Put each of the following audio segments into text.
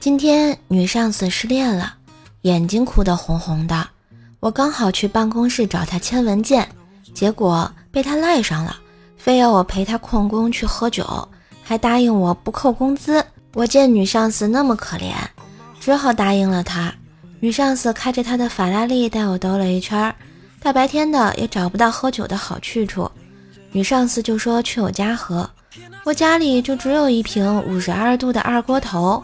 今天女上司失恋了，眼睛哭得红红的。我刚好去办公室找她签文件，结果被她赖上了，非要我陪她旷工去喝酒，还答应我不扣工资。我见女上司那么可怜，只好答应了她。女上司开着她的法拉利带我兜了一圈，大白天的也找不到喝酒的好去处，女上司就说去我家喝，我家里就只有一瓶五十二度的二锅头。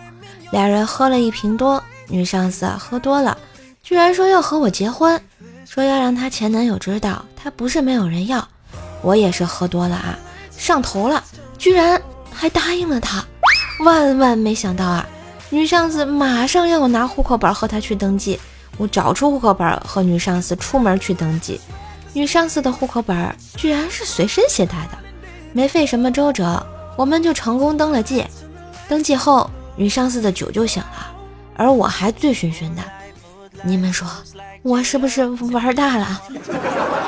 俩人喝了一瓶多，女上司喝多了，居然说要和我结婚，说要让她前男友知道她不是没有人要。我也是喝多了啊，上头了，居然还答应了她。万万没想到啊，女上司马上要我拿户口本和她去登记。我找出户口本和女上司出门去登记，女上司的户口本居然是随身携带的，没费什么周折，我们就成功登了记。登记后。女上司的酒就醒了，而我还醉醺醺的。你们说我是不是玩大了？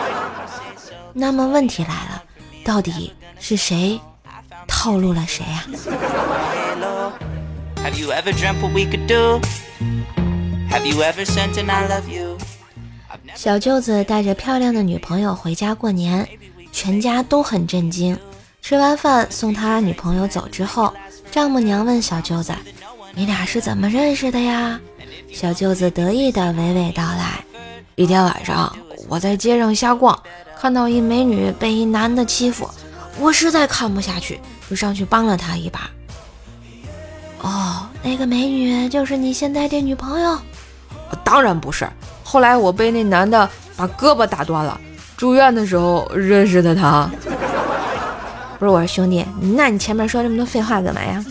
那么问题来了，到底是谁套路了谁呀？小舅子带着漂亮的女朋友回家过年，全家都很震惊。吃完饭送他女朋友走之后。丈母娘问小舅子：“你俩是怎么认识的呀？”小舅子得意地娓娓道来：“一天晚上，我在街上瞎逛，看到一美女被一男的欺负，我实在看不下去，就上去帮了她一把。”哦，那个美女就是你现在的女朋友？当然不是。后来我被那男的把胳膊打断了，住院的时候认识的他。不是我说兄弟，那你前面说这么多废话干嘛呀？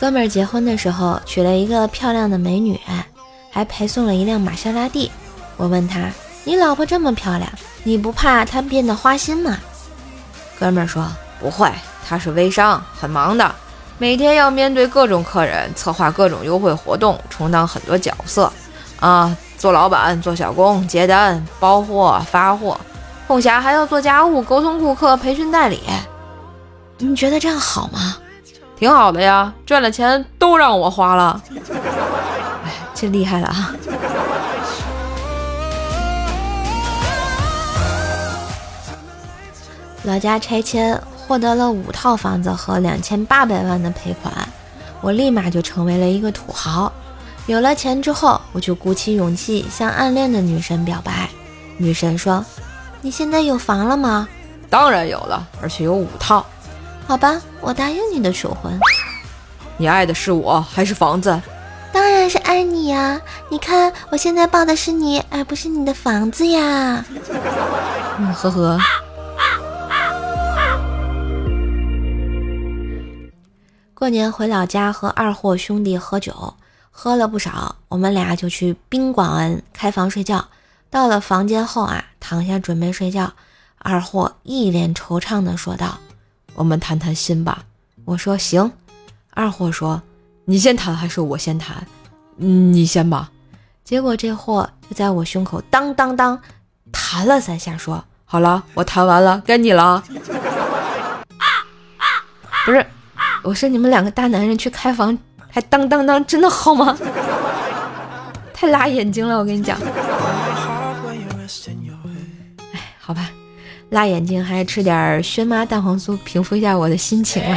哥们儿结婚的时候娶了一个漂亮的美女，还陪送了一辆玛莎拉蒂。我问他：“你老婆这么漂亮，你不怕她变得花心吗？”哥们儿说：“不会，她是微商，很忙的，每天要面对各种客人，策划各种优惠活动，充当很多角色。”啊，做老板、做小工、接单、包货、发货，空暇还要做家务、沟通顾客、培训代理。你觉得这样好吗？挺好的呀，赚了钱都让我花了。哎，这厉害了啊！老家拆迁获得了五套房子和两千八百万的赔款，我立马就成为了一个土豪。有了钱之后，我就鼓起勇气向暗恋的女神表白。女神说：“你现在有房了吗？”“当然有了，而且有五套。”“好吧，我答应你的求婚。”“你爱的是我还是房子？”“当然是爱你呀！你看，我现在抱的是你，而不是你的房子呀。”“嗯，呵呵。”过年回老家和二货兄弟喝酒。喝了不少，我们俩就去宾馆开房睡觉。到了房间后啊，躺下准备睡觉，二货一脸惆怅地说道：“我们谈谈心吧。”我说：“行。”二货说：“你先谈还是我先谈？你先吧。”结果这货就在我胸口当当当弹了三下，说：“好了，我弹完了，该你了。”不是，我说你们两个大男人去开房。还当当当，真的好吗？太辣眼睛了，我跟你讲。哎，好吧，辣眼睛，还是吃点轩妈蛋黄酥平复一下我的心情吧。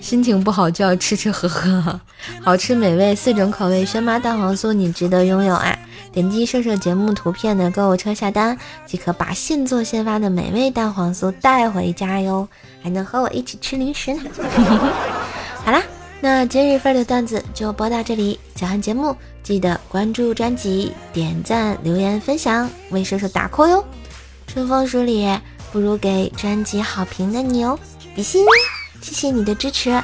心情不好就要吃吃喝喝，好吃美味四种口味轩妈蛋黄酥，你值得拥有啊！点击射射节目图片的购物车下单，即可把现做现发的美味蛋黄酥带回家哟，还能和我一起吃零食呢。那今日份的段子就播到这里，喜欢节目记得关注专辑、点赞、留言、分享，为叔叔打 call 哟！春风十里，不如给专辑好评的你哦，比心！谢谢你的支持。